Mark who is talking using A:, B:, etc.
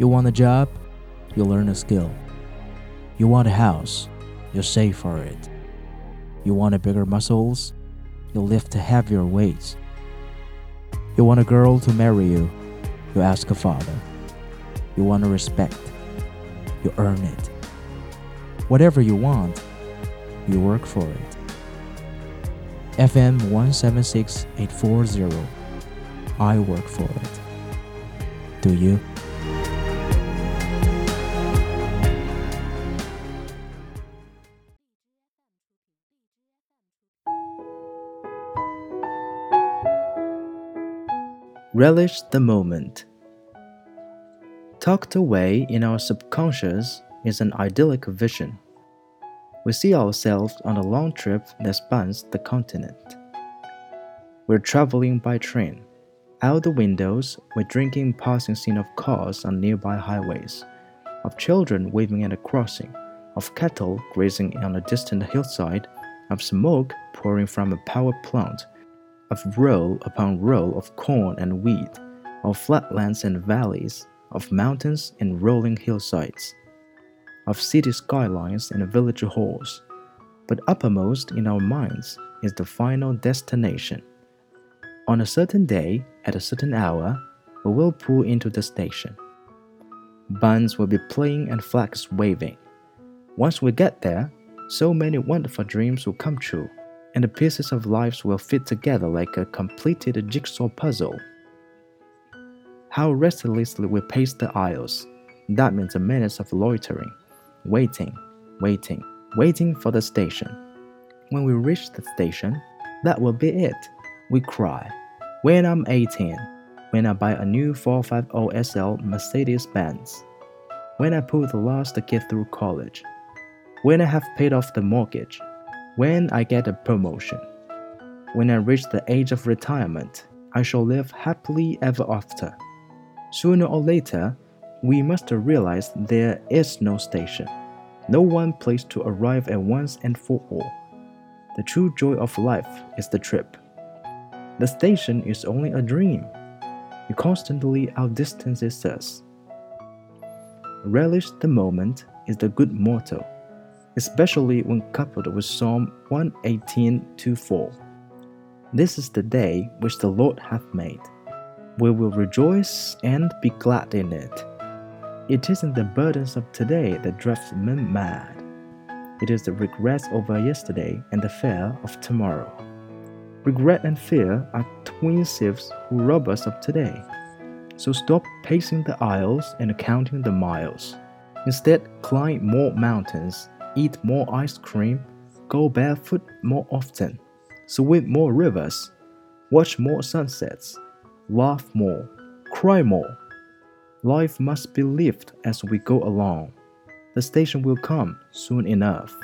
A: You want a job? You learn a skill. You want a house? You save for it. You want a bigger muscles? You lift heavier weights. You want a girl to marry you? You ask a father. You want a respect? You earn it. Whatever you want, you work for it. FM 176840. I work for it. Do you?
B: Relish the moment. Tucked away in our subconscious is an idyllic vision. We see ourselves on a long trip that spans the continent. We're traveling by train. Out the windows, we're drinking passing scene of cars on nearby highways, of children waving at a crossing, of cattle grazing on a distant hillside, of smoke pouring from a power plant, of row upon row of corn and wheat, of flatlands and valleys, of mountains and rolling hillsides, of city skylines and village halls. But uppermost in our minds is the final destination. On a certain day, at a certain hour, we will pull into the station. Bands will be playing and flags waving. Once we get there, so many wonderful dreams will come true, and the pieces of lives will fit together like a completed jigsaw puzzle. How restlessly we pace the aisles. That means a minutes of loitering, waiting, waiting, waiting for the station. When we reach the station, that will be it. We cry. When I'm 18, when I buy a new 450 SL Mercedes Benz, when I pull the last kid through college, when I have paid off the mortgage, when I get a promotion, when I reach the age of retirement, I shall live happily ever after. Sooner or later, we must realize there is no station, no one place to arrive at once and for all. The true joy of life is the trip. The station is only a dream. It constantly outdistances us. Relish the moment is the good motto, especially when coupled with Psalm 118:4. This is the day which the Lord hath made. We will rejoice and be glad in it. It isn't the burdens of today that drive men mad. It is the regrets over yesterday and the fear of tomorrow. Regret and fear are twin thieves who rob us of today. So stop pacing the aisles and counting the miles. Instead, climb more mountains, eat more ice cream, go barefoot more often, swim more rivers, watch more sunsets, laugh more, cry more. Life must be lived as we go along. The station will come soon enough.